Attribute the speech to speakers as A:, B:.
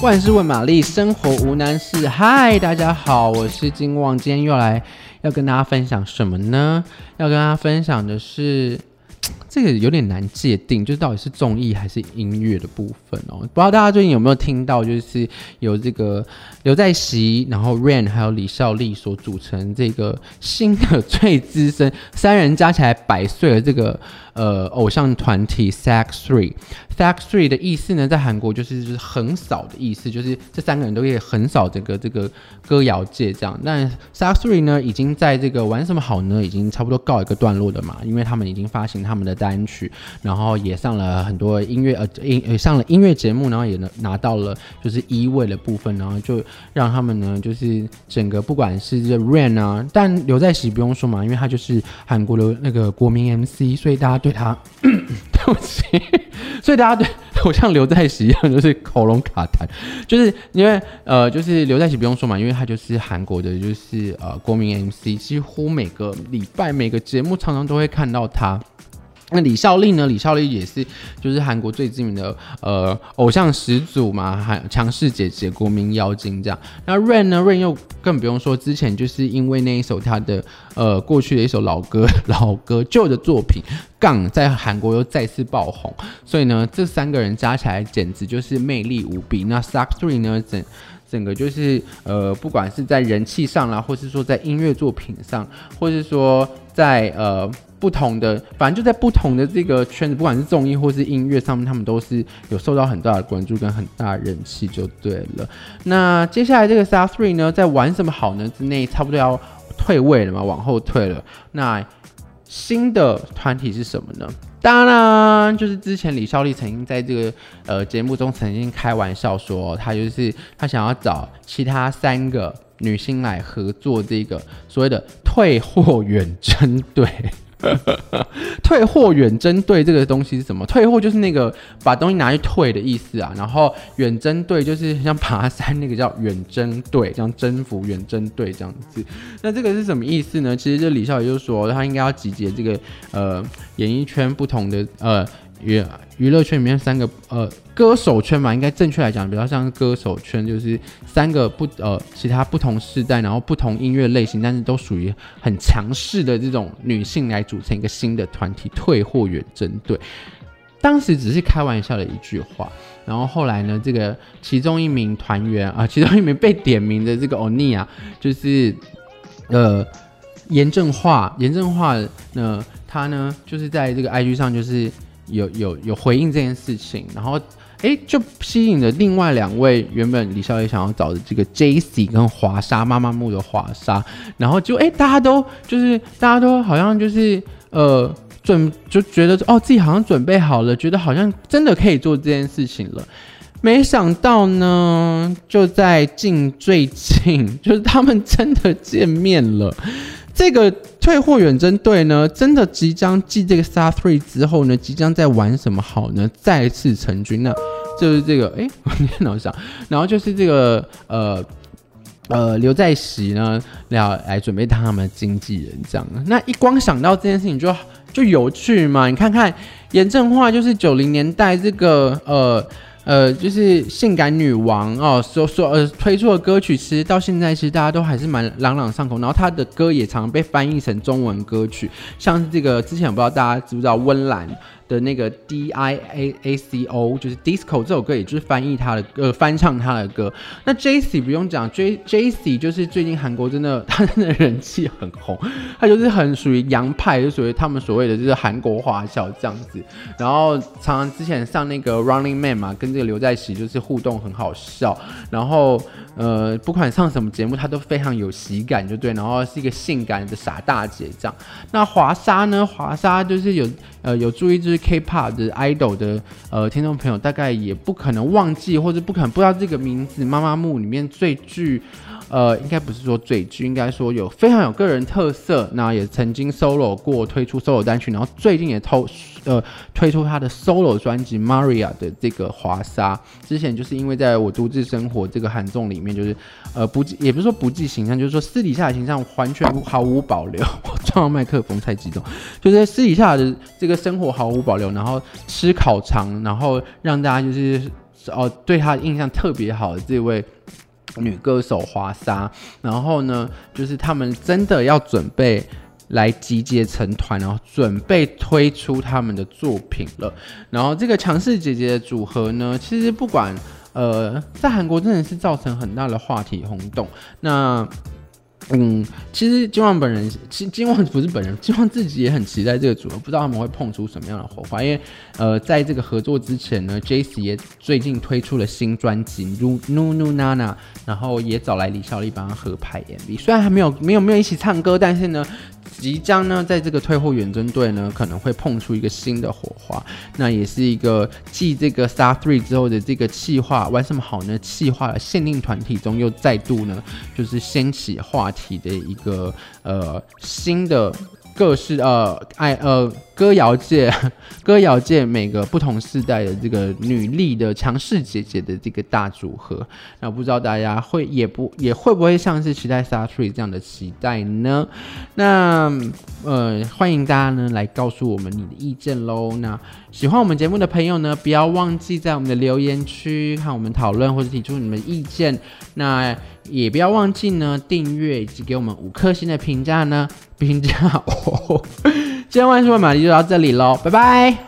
A: 万事问玛丽，生活无难事。嗨，大家好，我是金旺，今天又来要跟大家分享什么呢？要跟大家分享的是。这个有点难界定，就是到底是综艺还是音乐的部分哦。不知道大家最近有没有听到，就是有这个刘在锡，然后 Rain 还有李孝利所组成这个新的最资深三人加起来百岁的这个呃偶像团体 Sex。Three Sak Three 的意思呢，在韩国就是就是横扫的意思，就是这三个人都可以横扫整个这个歌谣界这样。但 SAG Three 呢，已经在这个玩什么好呢，已经差不多告一个段落的嘛，因为他们已经发行他们的单曲，然后也上了很多音乐呃音也上了音乐节目，然后也拿拿到了就是一位的部分，然后就让他们呢就是整个不管是这 Rain 啊，但刘在锡不用说嘛，因为他就是韩国的那个国民 MC，所以大家对他对不起，所以大家对我像刘在石一样就是喉咙卡痰，就是因为呃就是刘在石不用说嘛，因为他就是韩国的就是呃国民 MC，几乎每个礼拜每个节目常常都会看到他。那李孝利呢？李孝利也是，就是韩国最知名的呃偶像始祖嘛，还强势姐姐、国民妖精这样。那 Rain 呢？Rain 又更不用说，之前就是因为那一首他的呃过去的一首老歌、老歌旧的作品《杠》在韩国又再次爆红，所以呢，这三个人加起来简直就是魅力无比。那 SAG Three 呢，整整个就是呃，不管是在人气上啦，或是说在音乐作品上，或是说在呃。不同的，反正就在不同的这个圈子，不管是综艺或是音乐上面，他们都是有受到很大的关注跟很大的人气，就对了。那接下来这个 s a r Three 呢，在玩什么好呢？之内差不多要退位了嘛，往后退了。那新的团体是什么呢？当然就是之前李孝利曾经在这个呃节目中曾经开玩笑说，他就是他想要找其他三个女星来合作这个所谓的退货远征队。退货远征队这个东西是什么？退货就是那个把东西拿去退的意思啊。然后远征队就是像爬山那个叫远征队，这样征服远征队这样子。那这个是什么意思呢？其实这李孝利就说他应该要集结这个呃演艺圈不同的呃。娱娱乐圈里面三个呃歌手圈嘛，应该正确来讲比较像是歌手圈，就是三个不呃其他不同世代，然后不同音乐类型，但是都属于很强势的这种女性来组成一个新的团体——退货远征队。当时只是开玩笑的一句话，然后后来呢，这个其中一名团员啊，其中一名被点名的这个欧尼啊，就是呃严正化，严正化呢，他呢就是在这个 IG 上就是。有有有回应这件事情，然后哎，就吸引了另外两位原本李孝利想要找的这个 J.C 跟华莎妈妈木的华莎，然后就哎，大家都就是大家都好像就是呃准就觉得哦自己好像准备好了，觉得好像真的可以做这件事情了，没想到呢，就在近最近，就是他们真的见面了。这个退货远征队呢，真的即将继这个 Star Three 之后呢，即将在玩什么好呢？再次成军，那就是这个，哎，我电脑上，然后就是这个，呃呃，刘在锡呢，要来准备当他们的经纪人，这样。那一光想到这件事情就就有趣嘛，你看看严正化就是九零年代这个，呃。呃，就是性感女王哦，说说呃推出的歌曲，其实到现在其实大家都还是蛮朗朗上口，然后她的歌也常被翻译成中文歌曲，像这个之前我不知道大家知不知道温岚。的那个 D I A A C O 就是 Disco 这首歌，也就是翻译他的呃翻唱他的歌。那 J.C 不用讲，J J.C 就是最近韩国真的他真的人气很红，他就是很属于洋派，就属于他们所谓的就是韩国华校这样子。然后常常之前上那个 Running Man 嘛，跟这个刘在锡就是互动很好笑。然后呃不管上什么节目，他都非常有喜感，就对。然后是一个性感的傻大姐这样。那华莎呢？华莎就是有。呃，有注意就是 K-pop 的 idol 的呃听众朋友，大概也不可能忘记，或者不可能不知道这个名字。妈妈木里面最具，呃，应该不是说最具，应该说有非常有个人特色。那也曾经 solo 过，推出 solo 单曲，然后最近也偷呃推出他的 solo 专辑 Maria 的这个华沙。之前就是因为在我独自生活这个韩综里面，就是呃不，也不是说不计形象，就是说私底下的形象完全毫无保留。我撞到麦克风太激动，就是在私底下的这个。生活毫无保留，然后吃烤肠，然后让大家就是哦对他印象特别好的这位女歌手华莎，然后呢，就是他们真的要准备来集结成团，然后准备推出他们的作品了。然后这个强势姐姐的组合呢，其实不管呃，在韩国真的是造成很大的话题轰动。那嗯，其实金旺本人，其实金旺不是本人，金旺自己也很期待这个组合，不知道他们会碰出什么样的火花。因为，呃，在这个合作之前呢，J.C. 也最近推出了新专辑《Nu Nu Nana》，然后也找来李孝利帮他合拍 MV。虽然还没有没有没有一起唱歌，但是呢。即将呢，在这个退货远征队呢，可能会碰出一个新的火花。那也是一个继这个 Star Three 之后的这个气化玩什么好呢？气化的限定团体中又再度呢，就是掀起话题的一个呃新的。各式呃爱呃歌谣界 歌谣界每个不同世代的这个女力的强势姐姐的这个大组合，那不知道大家会也不也会不会像是期待 Star Tree 这样的期待呢？那呃欢迎大家呢来告诉我们你的意见喽。那喜欢我们节目的朋友呢，不要忘记在我们的留言区和我们讨论或者提出你们意见。那也不要忘记呢订阅以及给我们五颗星的评价呢。评价哦，今天万事问玛丽就到这里喽，拜拜。